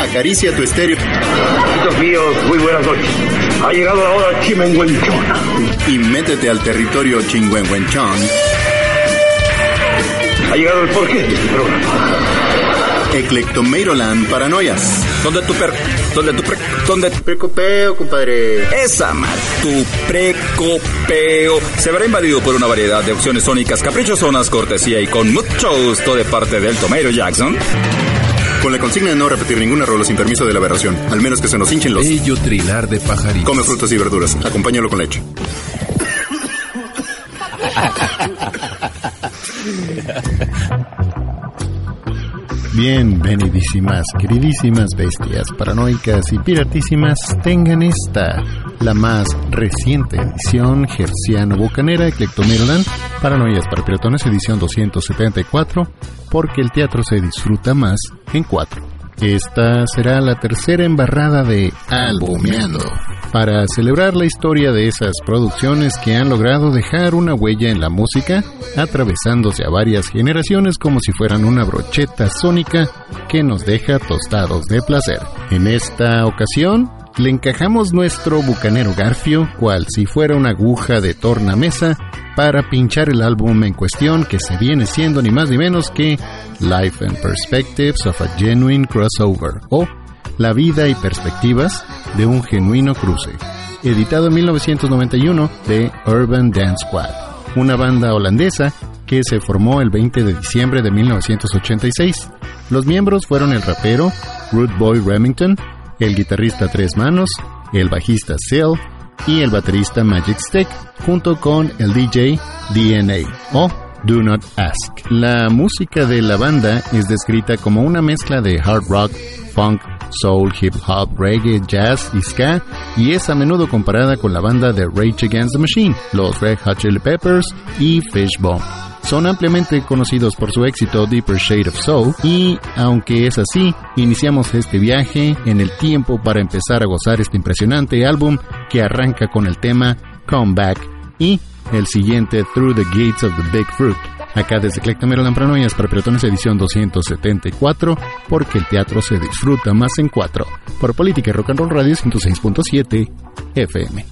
Acaricia tu estéreo. Amigos míos, muy buenas noches. Ha llegado la hora chimenguenchona. Y métete al territorio chingüengüenchón. Ha llegado el porqué de este programa. Eclectomeiroland Paranoias. ¿Dónde tu per... ¿Dónde tu pre... ¿Dónde tu Precopeo, compadre. Esa mal, tu precopeo se verá invadido por una variedad de opciones sónicas caprichosonas, cortesía y con mucho gusto de parte del Tomato Jackson. Con la consigna de no repetir ningún error sin permiso de la aberración, al menos que se nos hinchen los... Bello trinar de pajaritos. Come frutas y verduras, acompáñalo con leche. Bienvenidísimas, queridísimas bestias paranoicas y piratísimas, tengan esta, la más reciente edición gerciano-bucanera Eclectomeroland, Paranoias para Piratones, edición 274, porque el teatro se disfruta más en cuatro. Esta será la tercera embarrada de Albumeando, para celebrar la historia de esas producciones que han logrado dejar una huella en la música, atravesándose a varias generaciones como si fueran una brocheta sónica que nos deja tostados de placer. En esta ocasión, le encajamos nuestro bucanero Garfio, cual si fuera una aguja de tornamesa, para pinchar el álbum en cuestión que se viene siendo ni más ni menos que Life and Perspectives of a Genuine Crossover o La vida y perspectivas de un genuino cruce, editado en 1991 de Urban Dance Squad, una banda holandesa que se formó el 20 de diciembre de 1986. Los miembros fueron el rapero Rude Boy Remington, el guitarrista Tres Manos, el bajista Seal y el baterista Magic Stick, junto con el DJ DNA o Do Not Ask. La música de la banda es descrita como una mezcla de hard rock, funk, soul, hip hop, reggae, jazz y ska, y es a menudo comparada con la banda de Rage Against the Machine, los Red Hot Chili Peppers y Fishbone. Son ampliamente conocidos por su éxito Deeper Shade of Soul y, aunque es así, iniciamos este viaje en el tiempo para empezar a gozar este impresionante álbum que arranca con el tema Come Back y el siguiente Through the Gates of the Big Fruit. Acá desde Clectameroland Paranoias para Pelotones edición 274, porque el teatro se disfruta más en cuatro. Por Política Rock and Roll Radio 106.7 FM.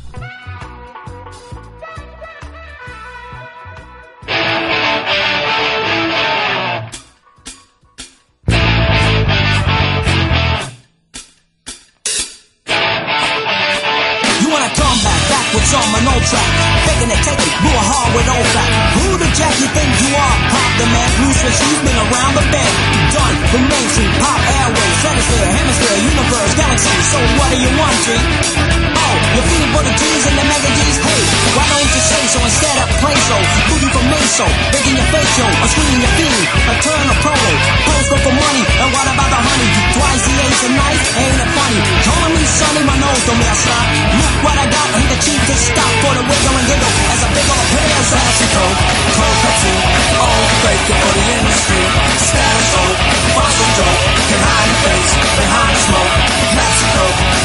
facial, making your face, yo. A screen, your feet, I turn a pro, post up for money, and what about the honey? Twice the age of knife. ain't it funny? Calling me sunny, my nose don't mess up. Look what I got, hit the cheek to stop for the wiggle and giggle, as a big old pair of a coke, coke tattoo, oh, break your body the industry. Status quo, fossil joke. Behind the face, behind the smoke, Mexico,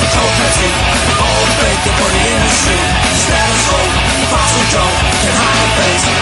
coke tattoo, oh, break your body the industry. Status quo, fossil joke. Behind the face,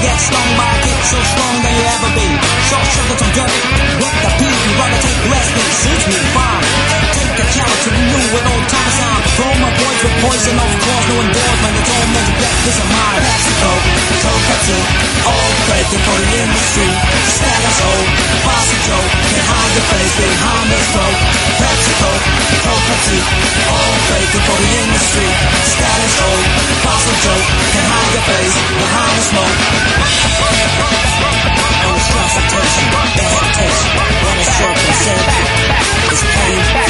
get stung by a kick so strong than you ever be. Short sugar some dirt, with the pee, you rather take less than suits me fine. Take a challenge to renew with old time Drip poison off claws, no endorsement. It's all mental death, this is mine. Mexico, Tokatsu, all credit for the industry. Status old, bossy Joe, can't hide your face behind the throat. Mexico, Tokatsu, all credit for the industry. Status old, bossy Joe, can't hide your face behind the smoke. On stress of tension, hesitation, on a short consent, it's pain.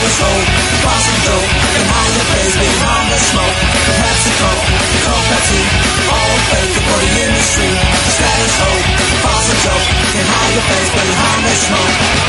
the soul, crossing through, the face, behind the smoke, the PepsiCo, the confetti, all fake, the industry, the status quo, the boss can hide your face behind the smoke.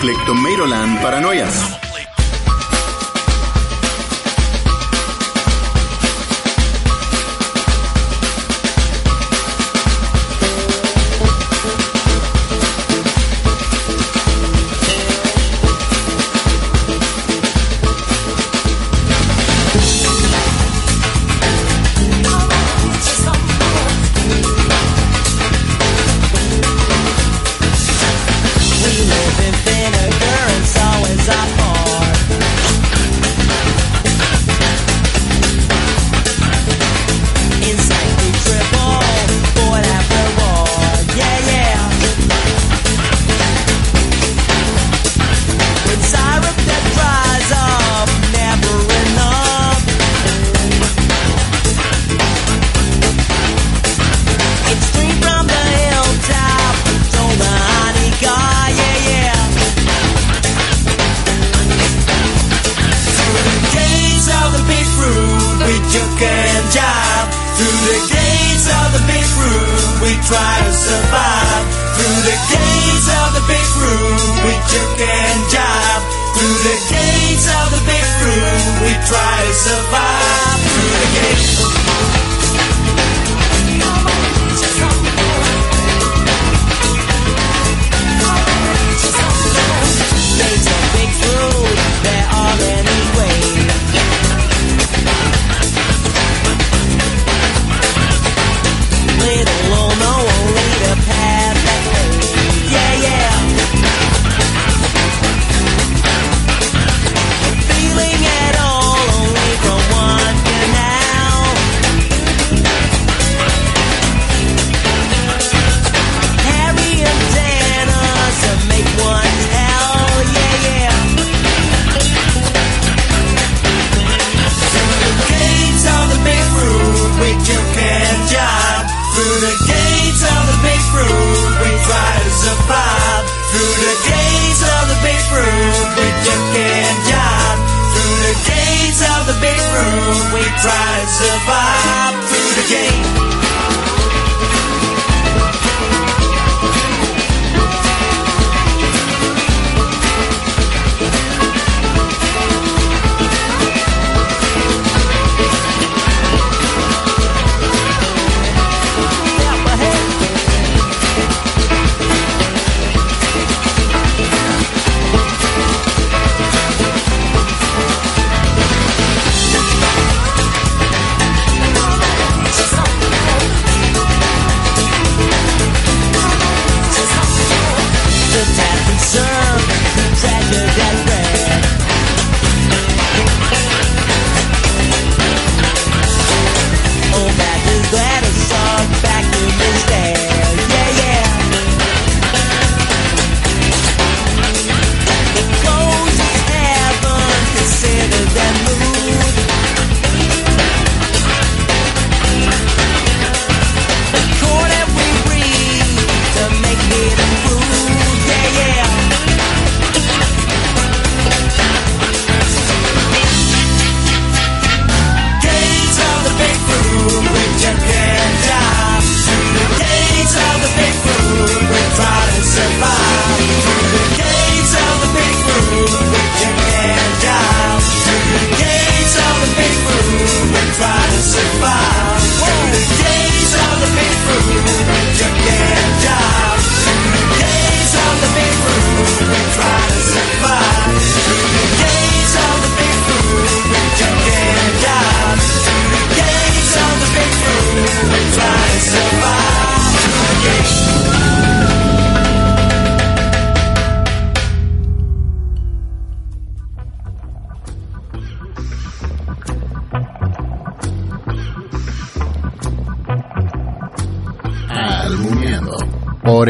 Eclectomeroland Paranoias.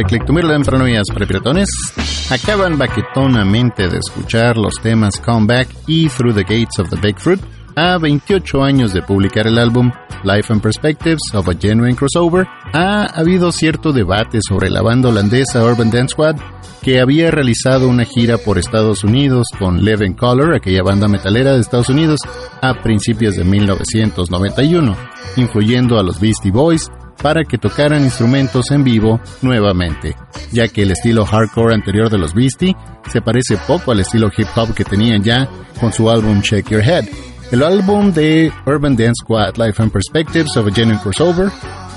Por Eclectomirland Paranoias Prepiratones, acaban baquetonamente de escuchar los temas Comeback y Through the Gates of the Big Fruit, a 28 años de publicar el álbum Life and Perspectives of a Genuine Crossover, ha habido cierto debate sobre la banda holandesa Urban Dance Squad que había realizado una gira por Estados Unidos con Leven Color, aquella banda metalera de Estados Unidos, a principios de 1991, influyendo a los Beastie Boys para que tocaran instrumentos en vivo nuevamente, ya que el estilo hardcore anterior de los Beastie se parece poco al estilo hip hop que tenían ya con su álbum Check Your Head. El álbum de Urban Dance Squad Life and Perspectives of a Genuine Crossover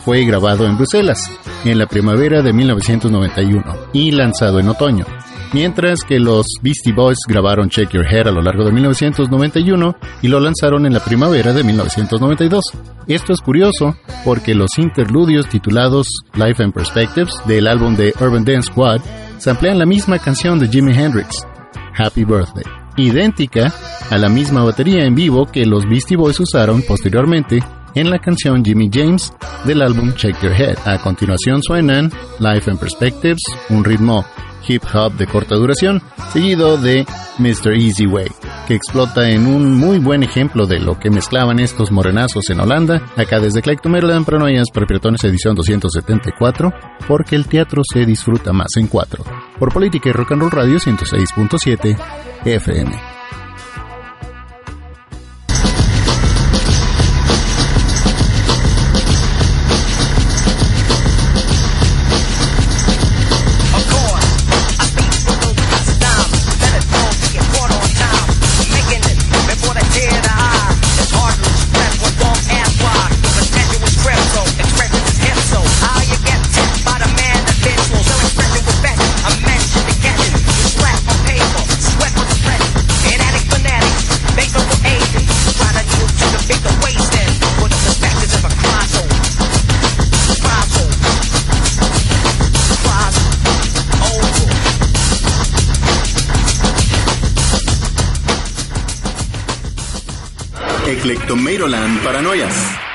fue grabado en Bruselas en la primavera de 1991 y lanzado en otoño, mientras que los Beastie Boys grabaron Check Your Head a lo largo de 1991 y lo lanzaron en la primavera de 1992. Esto es curioso porque los interludios titulados Life and Perspectives del álbum de Urban Dance Squad samplean la misma canción de Jimi Hendrix, Happy Birthday idéntica a la misma batería en vivo que los Beastie Boys usaron posteriormente en la canción Jimmy James del álbum Check Your Head. A continuación suenan Life and Perspectives, un ritmo hip hop de corta duración, seguido de Mr. Easy Way, que explota en un muy buen ejemplo de lo que mezclaban estos morenazos en Holanda, acá desde Clayton, Maryland, Paranoias, Perpetuones edición 274, porque el teatro se disfruta más en cuatro. Por Política y Rock and Roll Radio 106.7 FM. Eclectomeroland Paranoias.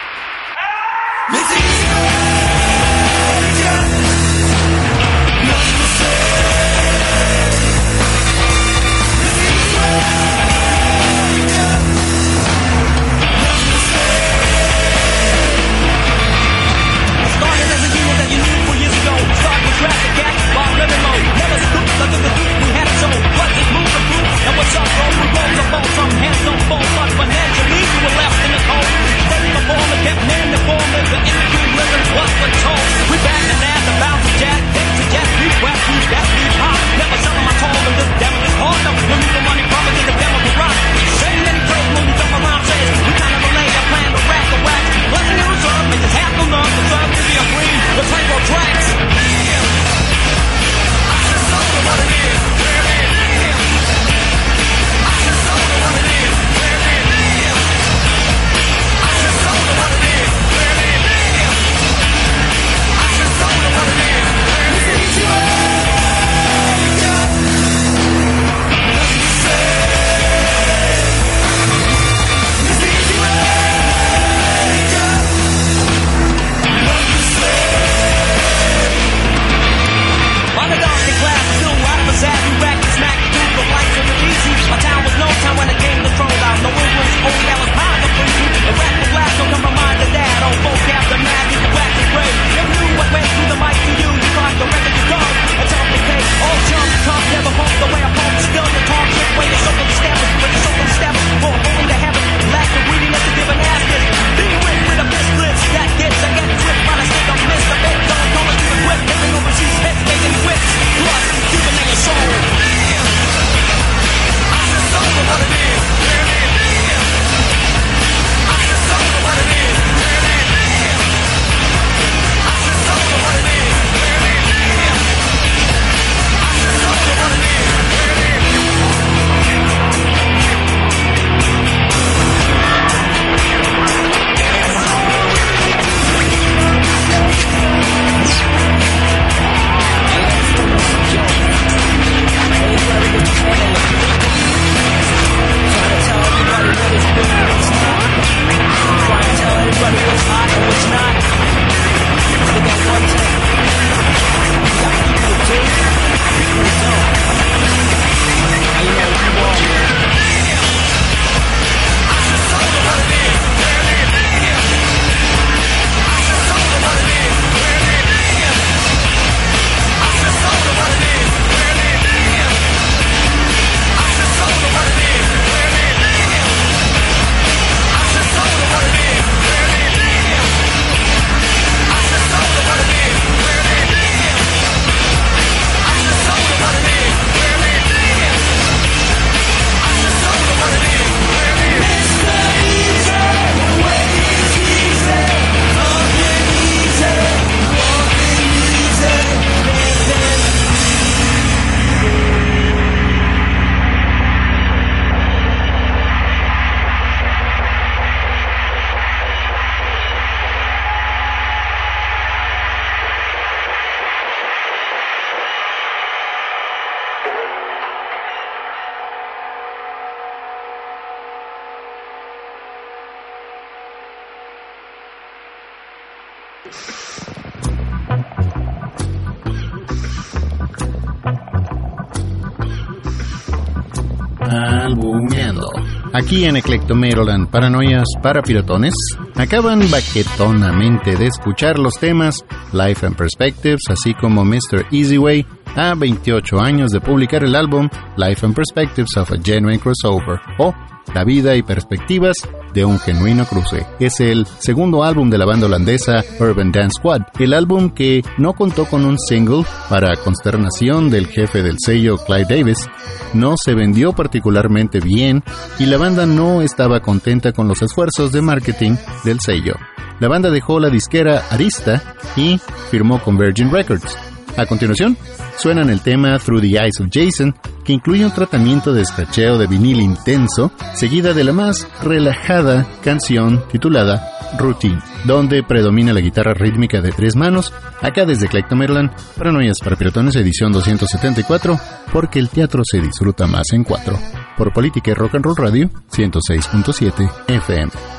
Aquí en Eclectomeroland, paranoias para pirotones, acaban baquetonamente de escuchar los temas Life and Perspectives, así como Mr. Easy Way, a 28 años de publicar el álbum Life and Perspectives of a Genuine Crossover, o La vida y perspectivas de un genuino cruce. Es el segundo álbum de la banda holandesa Urban Dance Squad, el álbum que no contó con un single para consternación del jefe del sello Clive Davis, no se vendió particularmente bien y la banda no estaba contenta con los esfuerzos de marketing del sello. La banda dejó la disquera Arista y firmó con Virgin Records. A continuación, suenan el tema Through the Eyes of Jason, que incluye un tratamiento de escracheo de vinil intenso, seguida de la más relajada canción titulada Routine, donde predomina la guitarra rítmica de tres manos, acá desde Clayton, Maryland, Paranoias para Piratones, edición 274, porque el teatro se disfruta más en cuatro. Por Política y Rock and Roll Radio, 106.7 FM.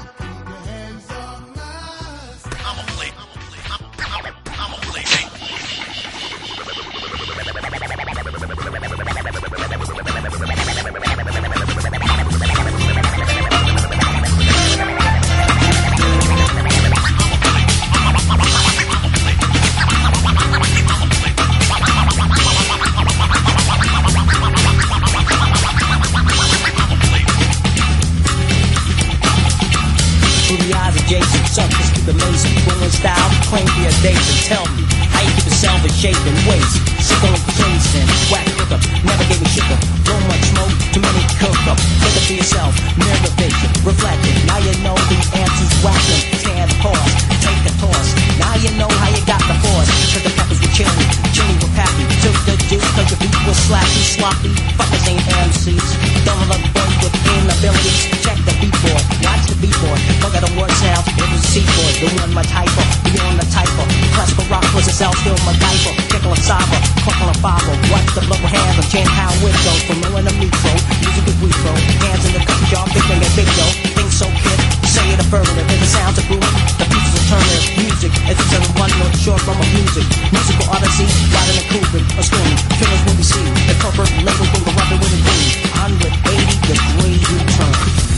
style, claim the and Tell me how you keep yourself in shape and waste stone poison. Whack hookup, never gave a shit up. Too much smoke, too many cook up. Think it for yourself, mirror vision, it. Now you know the answer's whacking. Stand pause, take a toss. Now you know how you got the force. Cause the peppers were chilly, chilly were pappy. Took the juice cause your beat was slappy, sloppy. Fuckers ain't MCs. Don't look both with inabilities. Check the beat beatboard, watch the beatboard. Look at the word sound, it was seaboard. The one my type of, beyond the type of. Plus, Barack was a cell, still my diaper. Tickle a cyber, Buckle a bobble, what's the blow hands and chant how it go From low and a neutral, music is we throw. Hands in the cup, y'all big ring and big yo Things so hip, say it affirmative. In the sounds a boom. the pieces beats alternative. Music, it's a one note short from a music. Musical odyssey, riding and Kubrick A screen, killers when we see The corporate label from the rubber with a green hundred eighty 80 degree U-turn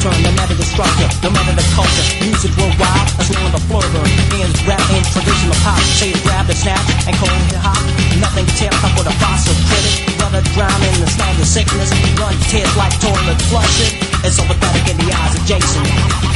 turn, no matter the structure, no matter the culture. Music worldwide, that's one of the Hands And rap and traditional pop, say grab the snap and call it hip hop. Nothing to tear up with a fossil critic. Rather drown in the sniper sickness, run tears like toilet flushing. It's so pathetic in the eyes of Jason.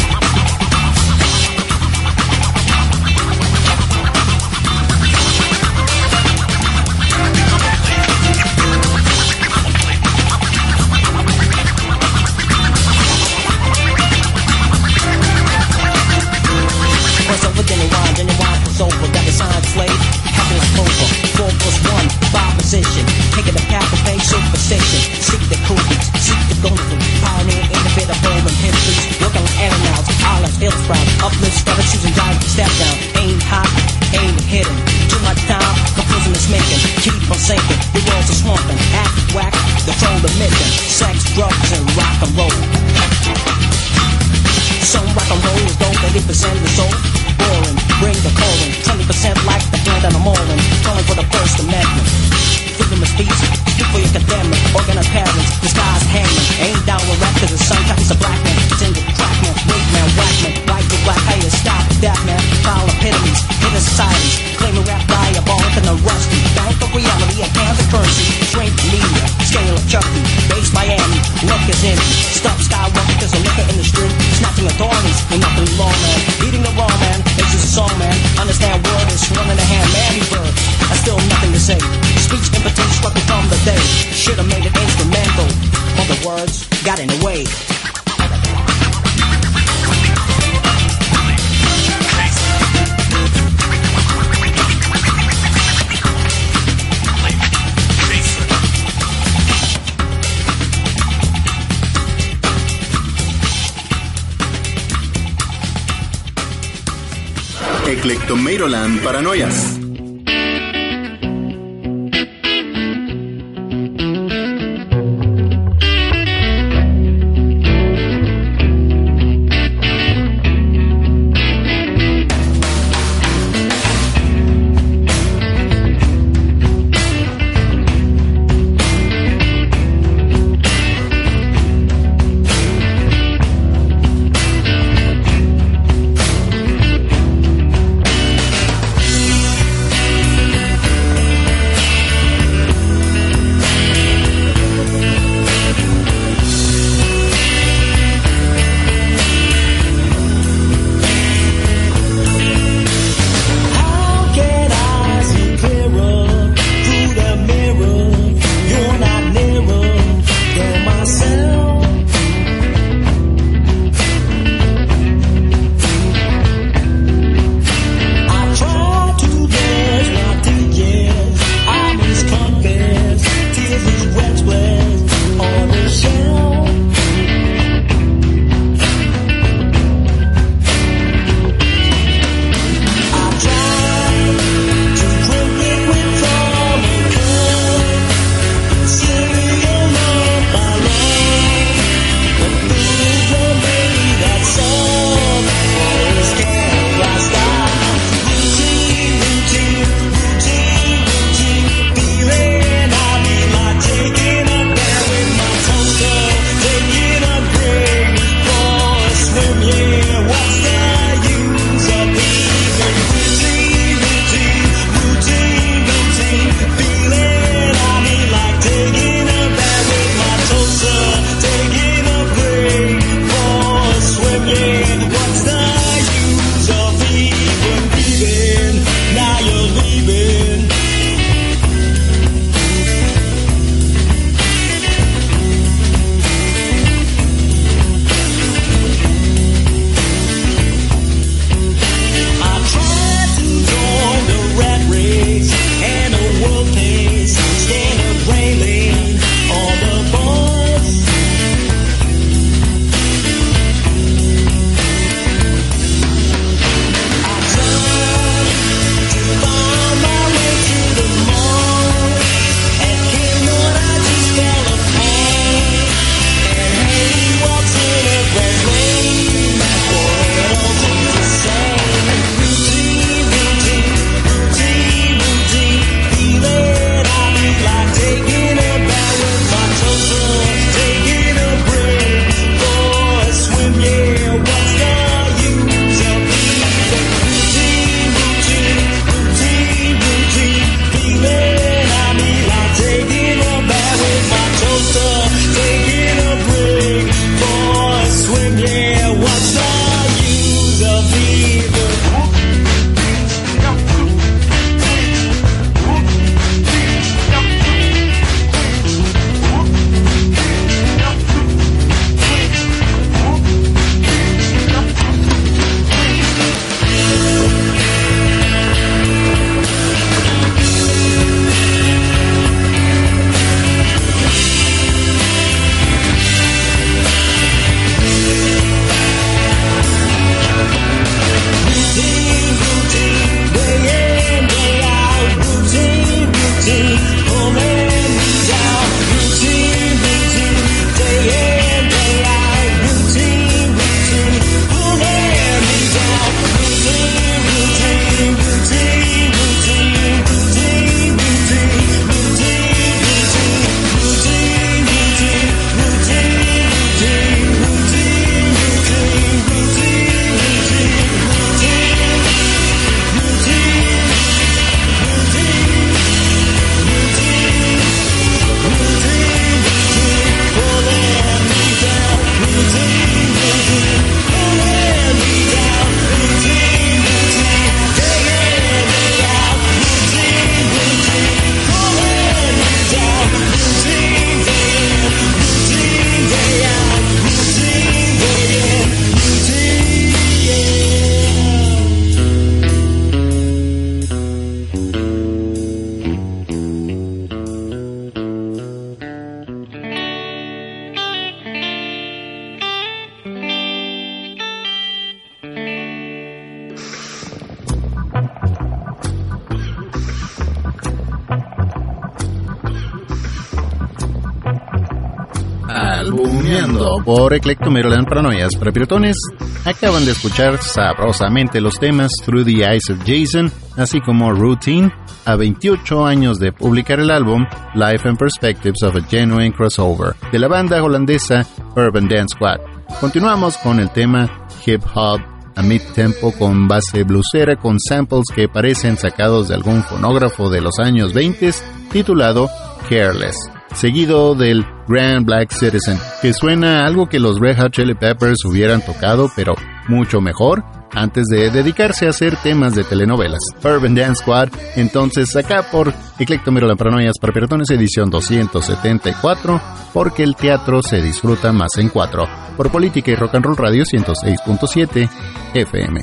Maryland Paranoias para Piratones, acaban de escuchar sabrosamente los temas Through the Eyes of Jason, así como Routine, a 28 años de publicar el álbum Life and Perspectives of a Genuine Crossover, de la banda holandesa Urban Dance Squad. Continuamos con el tema Hip Hop a mid-tempo con base blusera con samples que parecen sacados de algún fonógrafo de los años 20 titulado Careless seguido del Grand Black Citizen, que suena algo que los Red Hot Chili Peppers hubieran tocado, pero mucho mejor, antes de dedicarse a hacer temas de telenovelas. Urban Dance Squad, entonces acá por Eclectomero la Paranoias para Piratones edición 274, porque el teatro se disfruta más en cuatro, por Política y Rock and Roll Radio 106.7 FM.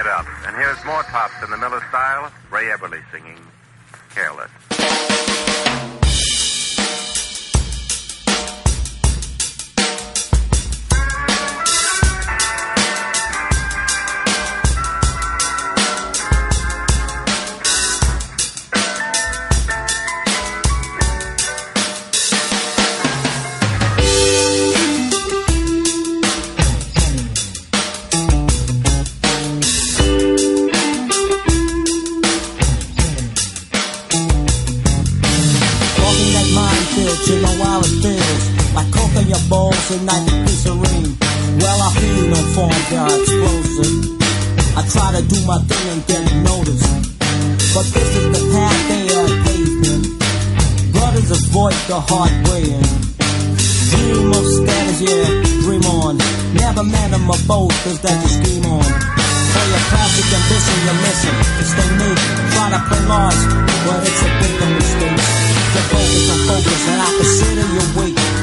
it up. And here's more tops in the Miller style, Ray singing Careless. Tonight the peace serene. Well, I feel no form, they're explosive. I try to do my thing and get noticed. But this is the path they are paving. Brothers avoid the hard way. Dream of status, yeah, dream on. Never metamorphose, that you scheme on. For your classic ambition, you're missing. Stay new, try to play lost, but it's a big mistake. The focus on focus, and I consider your weight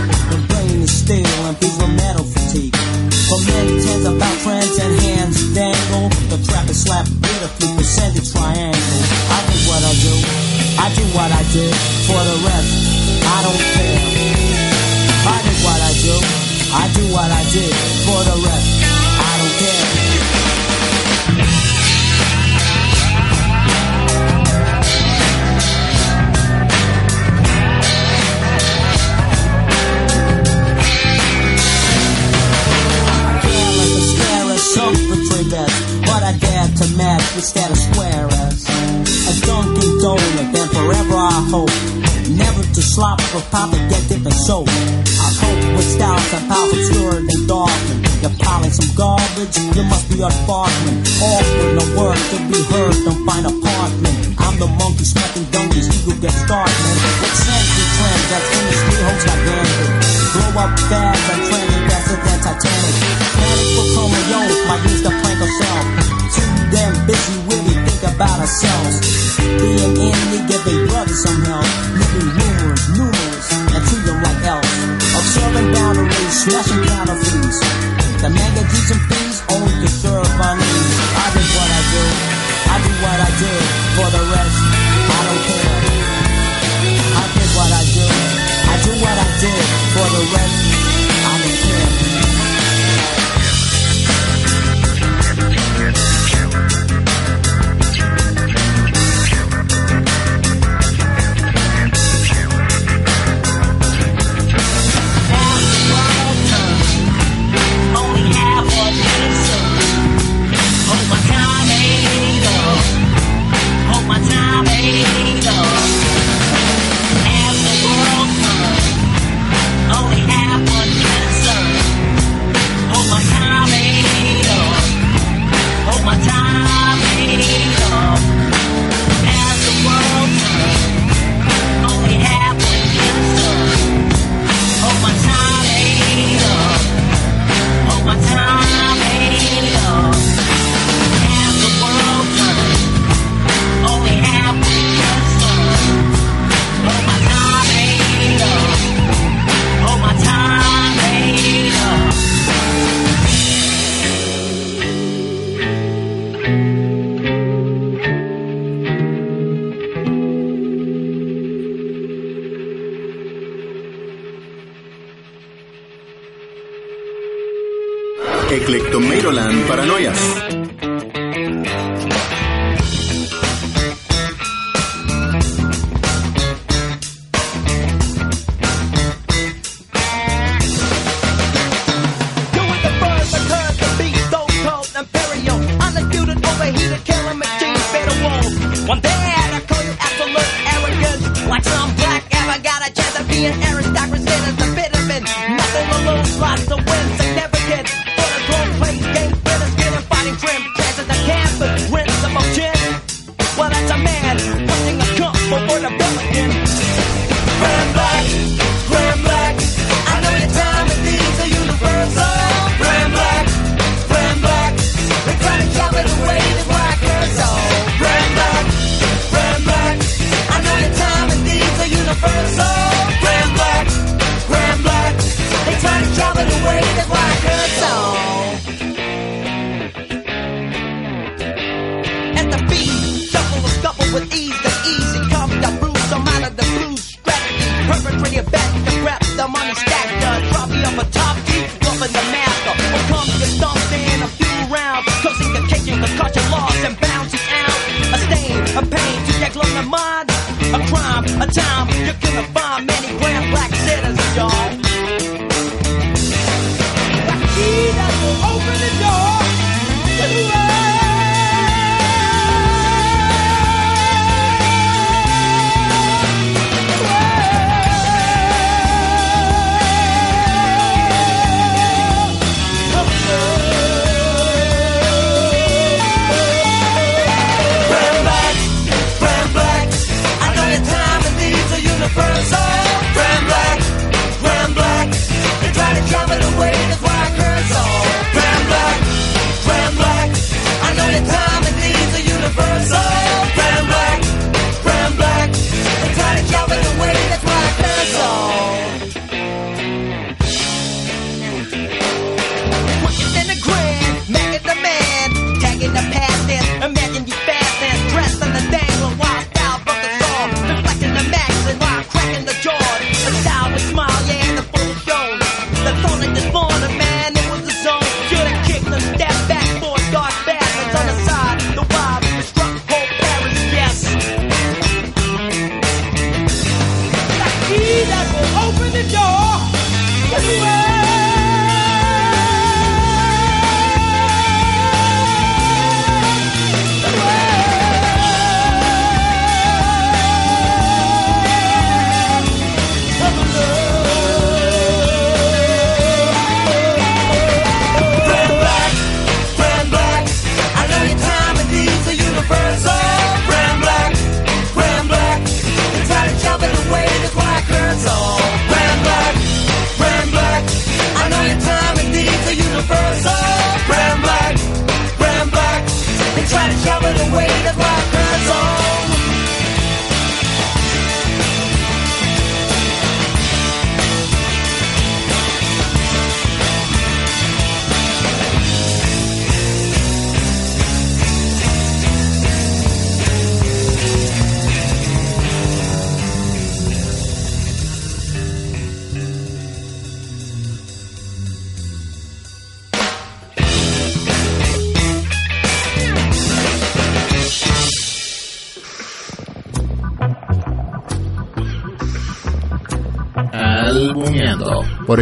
steel and people metal fatigue. For many tens about trends and hands dangle. The trap is slapped few percentage triangle. I do what I do. I do what I did. For the rest, I don't care. I do what I do. I do what I did. For the rest, I don't care. Match with status squares. A Dunkin' Donut, then forever I hope. Never to slop or pop and get dip and soap. I hope with styles and power obscured and darkened. You're piling some garbage, you must be a barkman. Offering no work to be heard, don't find apartment. I'm the monkey smacking donkeys, you get started. With century trends that finish me hoes like. Blow up fast and trending faster than Titanic. Panic for Romeo, might use the plank of self damn busy when we think about ourselves. Being in, we give a brother some help. Living rumors, numerous, and treat them like elves. Observing boundaries, smashing counterfeits. The magazines and fees only to serve our needs. I do what I do. I do what I did. For the rest, I don't care. I did what I do. I do what I did. For the rest, I live here.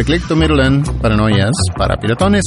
Por Eclecto Maryland, Paranoias para Piratones.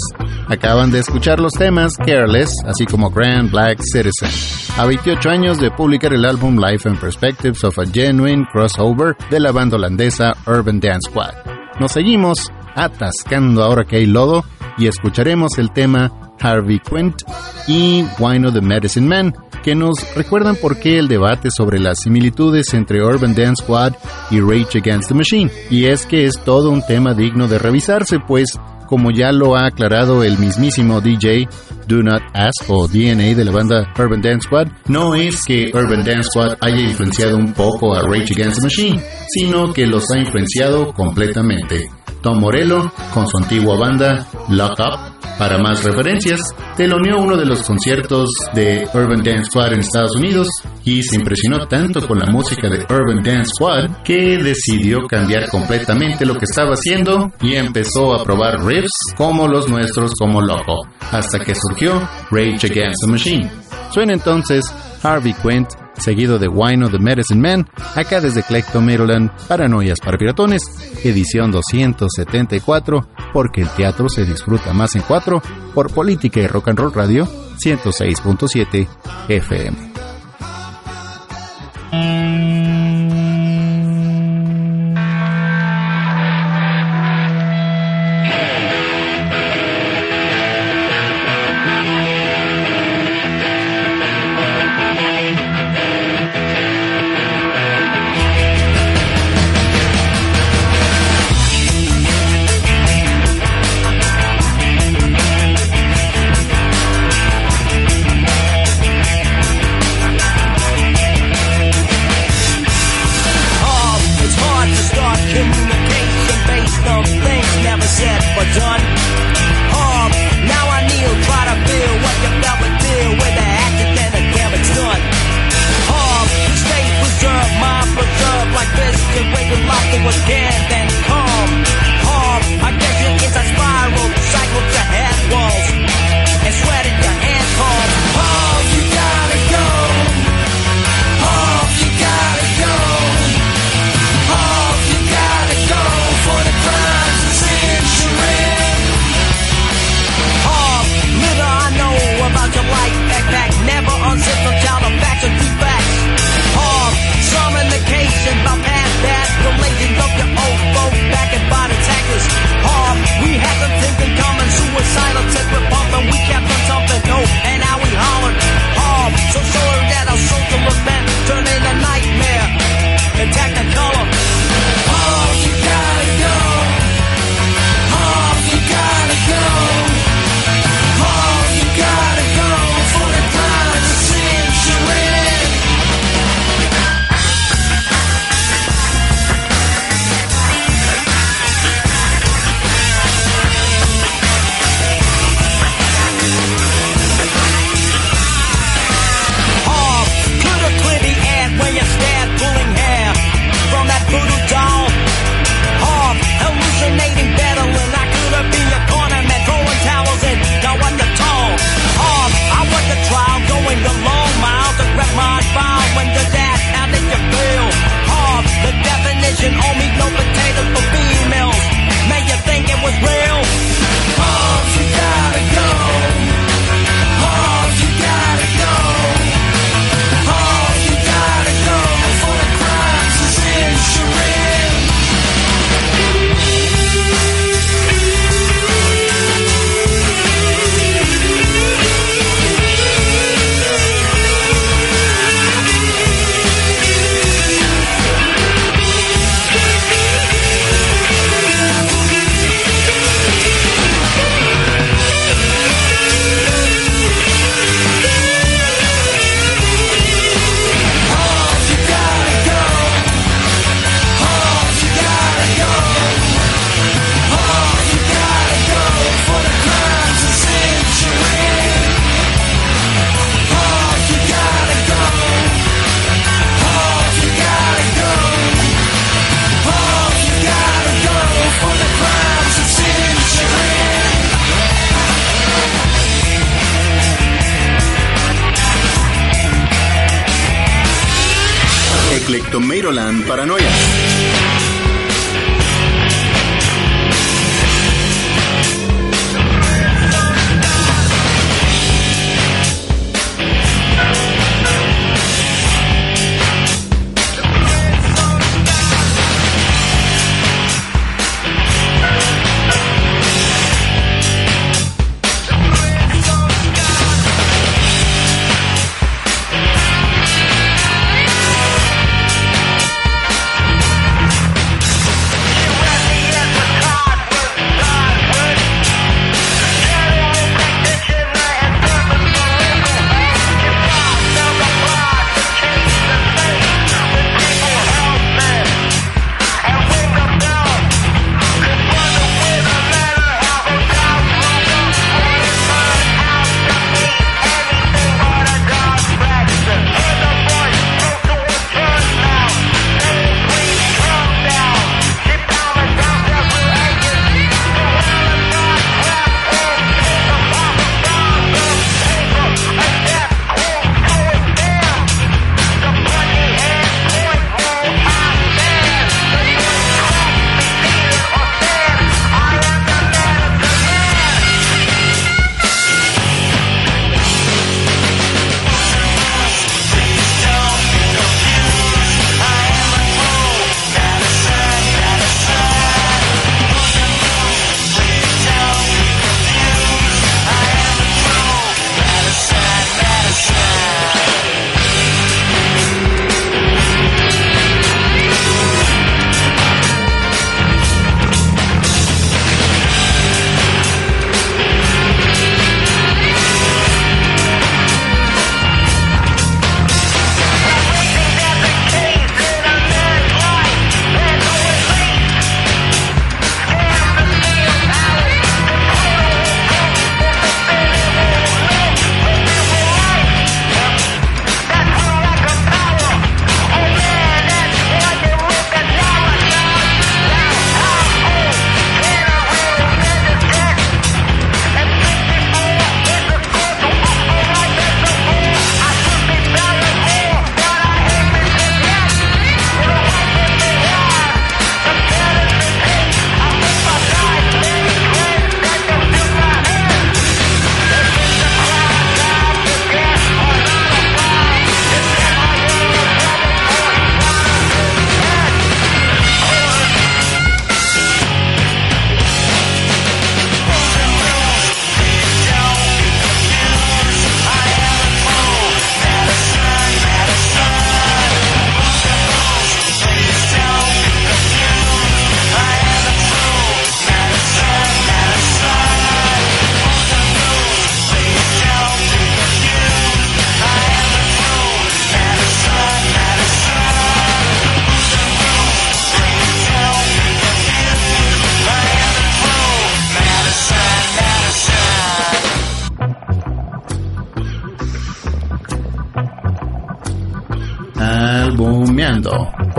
Acaban de escuchar los temas Careless, así como Grand Black Citizen. A 28 años de publicar el álbum Life and Perspectives of a Genuine Crossover de la banda holandesa Urban Dance Squad. Nos seguimos atascando ahora que hay lodo y escucharemos el tema Harvey Quint y Wine of the Medicine Man, que nos recuerdan por qué el debate sobre las similitudes entre Urban Dance Squad y Rage Against the Machine. Y es que es todo un tema digno de revisarse, pues como ya lo ha aclarado el mismísimo DJ Do Not Ask o DNA de la banda Urban Dance Squad, no es que Urban Dance Squad haya influenciado un poco a Rage Against the Machine, sino que los ha influenciado completamente. Tom Morello, con su antigua banda Lock Up. Para más referencias, teloneó uno de los conciertos de Urban Dance Squad en Estados Unidos y se impresionó tanto con la música de Urban Dance Squad que decidió cambiar completamente lo que estaba haciendo y empezó a probar riffs como los nuestros como loco, hasta que surgió Rage Against the Machine. Suena entonces Harvey Quint seguido de Wine of the Medicine Man, acá desde Clecto, Maryland, Paranoias para Piratones, edición 274, porque el teatro se disfruta más en cuatro, por Política y Rock and Roll Radio, 106.7 FM.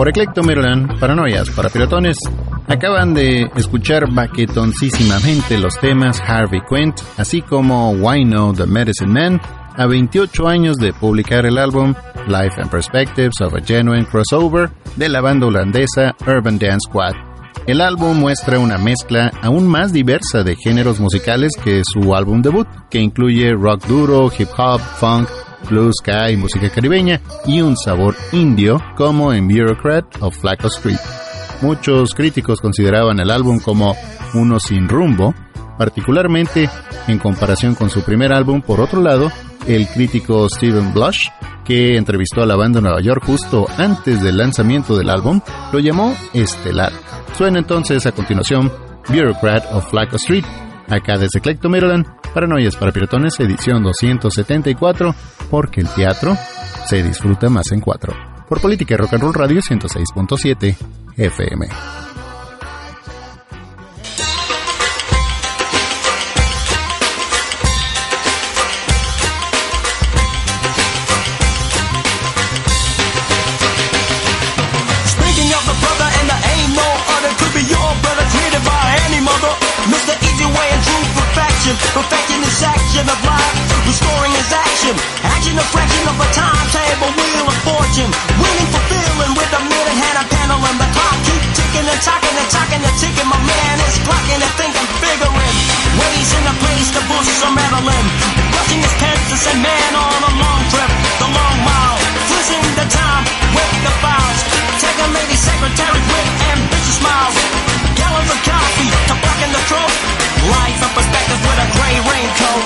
Por Eclecto Maryland, Paranoias para Piratones. Acaban de escuchar baquetoncísimamente los temas Harvey Quint, así como Why No the Medicine Man, a 28 años de publicar el álbum Life and Perspectives of a Genuine Crossover de la banda holandesa Urban Dance Squad. El álbum muestra una mezcla aún más diversa de géneros musicales que su álbum debut, que incluye rock duro, hip hop, funk, blues, ska y música caribeña, y un sabor indio como en Bureaucrat o Flacco Street. Muchos críticos consideraban el álbum como uno sin rumbo, particularmente en comparación con su primer álbum. Por otro lado, el crítico Steven Blush, que entrevistó a la banda en Nueva York justo antes del lanzamiento del álbum, lo llamó estelar. Suena entonces a continuación Bureaucrat of Flacco Street, acá desde Clecto, Maryland, Paranoias para Piratones, edición 274, porque el teatro se disfruta más en cuatro. Por Política Rock and Roll Radio 106.7 FM. A fraction of a timetable. Wheel of fortune. Winning, fulfilling with a minute hand and panel. And the clock keep ticking and talking and talking and ticking. My man is clocking and thinking, figuring. Ways in a place the bushes are meddling. Brushing his pants to send man on a long trip. The long mile. Freezing the time with the files. Taking a lady secretary with ambitious smiles. Gallons of coffee to blacken the throat. Life and perspective with a gray raincoat.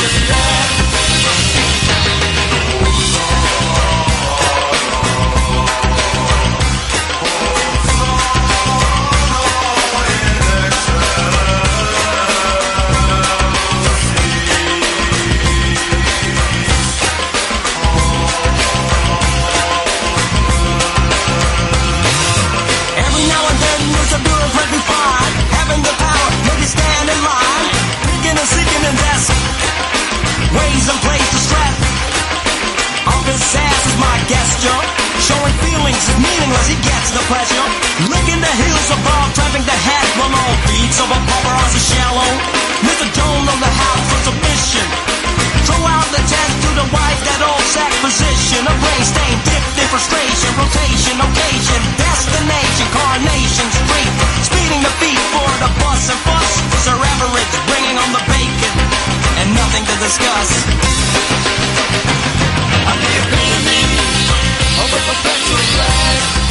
is meaningless, he gets the pleasure. Licking the heels above, trapping the head below Beats of a pauper on the shallow. Mr. Tone of the house for submission. Throw out the chance to the wife, that old sack position. A brain stain, dipped in frustration. Rotation, occasion, destination Coronation street, speeding the feet for the bus and fuss. Sir Everett bringing on the bacon. And nothing to discuss. I'm the epitome of a perpetual flag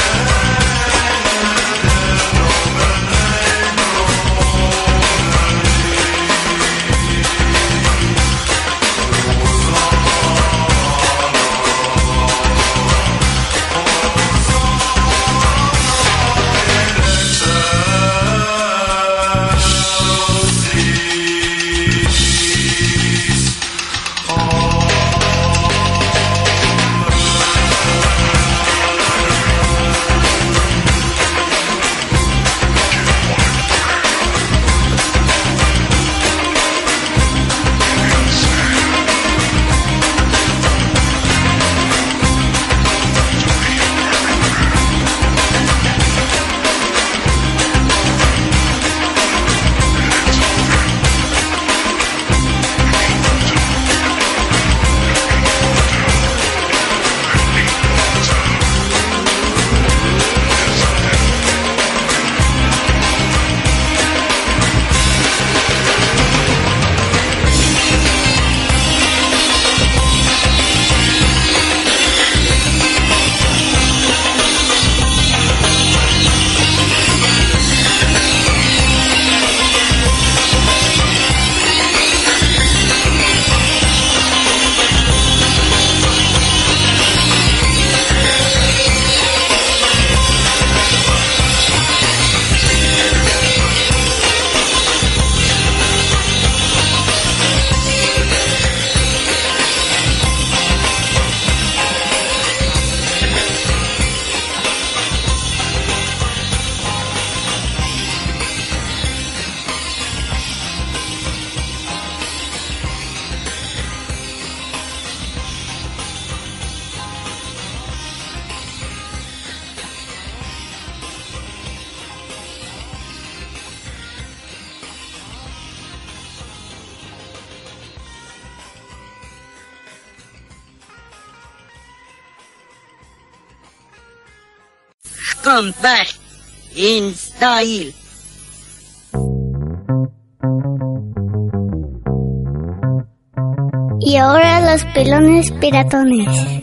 Y ahora los pelones piratones.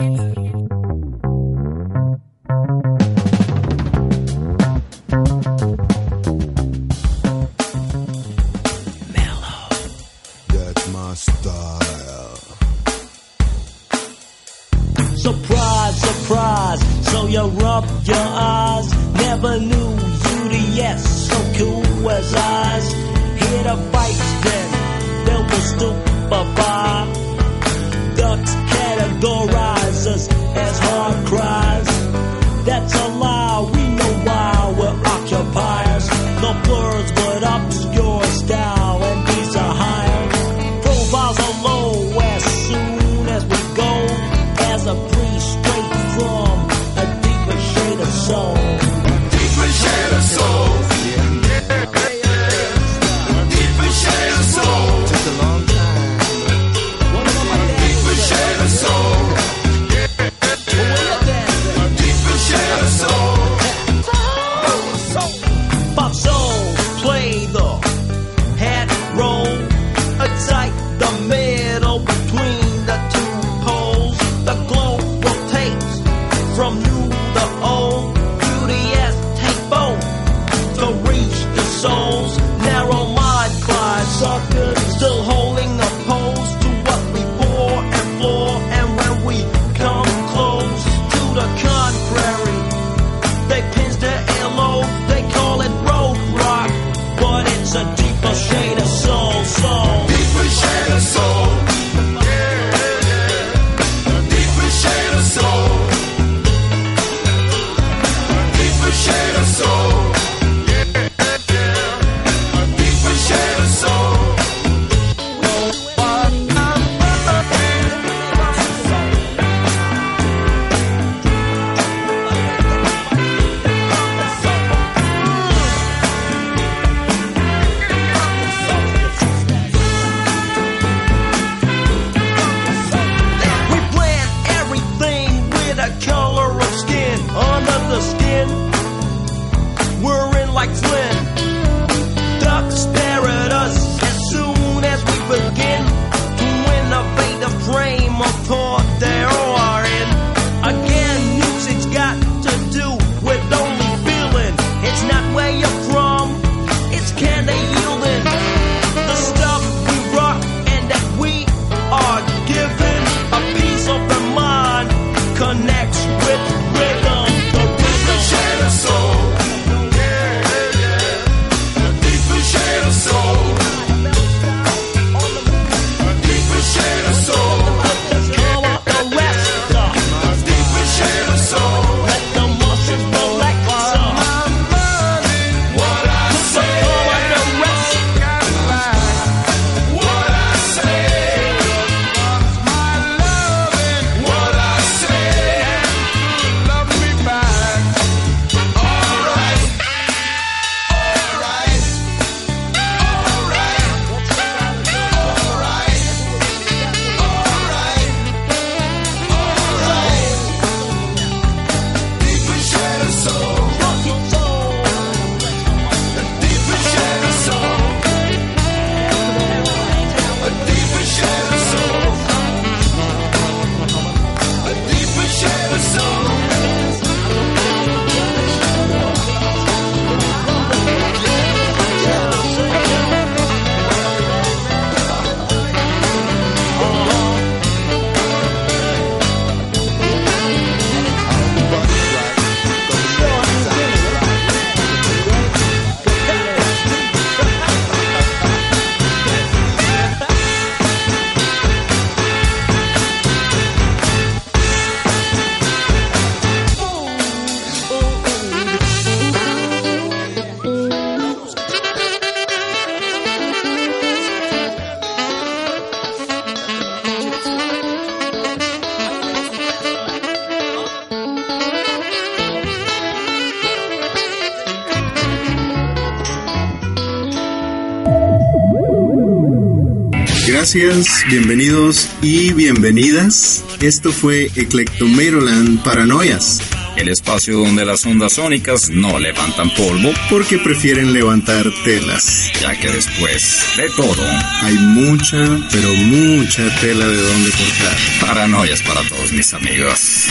Gracias, bienvenidos y bienvenidas. Esto fue Eclectomeroland Paranoias. el espacio donde las ondas sónicas no levantan polvo, Porque prefieren levantar telas. ya que después de todo, Hay mucha, pero mucha tela de donde cortar. paranoias para todos mis amigos.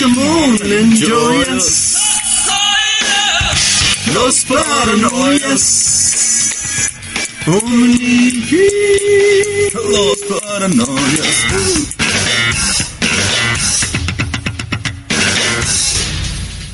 Come on, enjoy us. Los paranoias. Only he lost.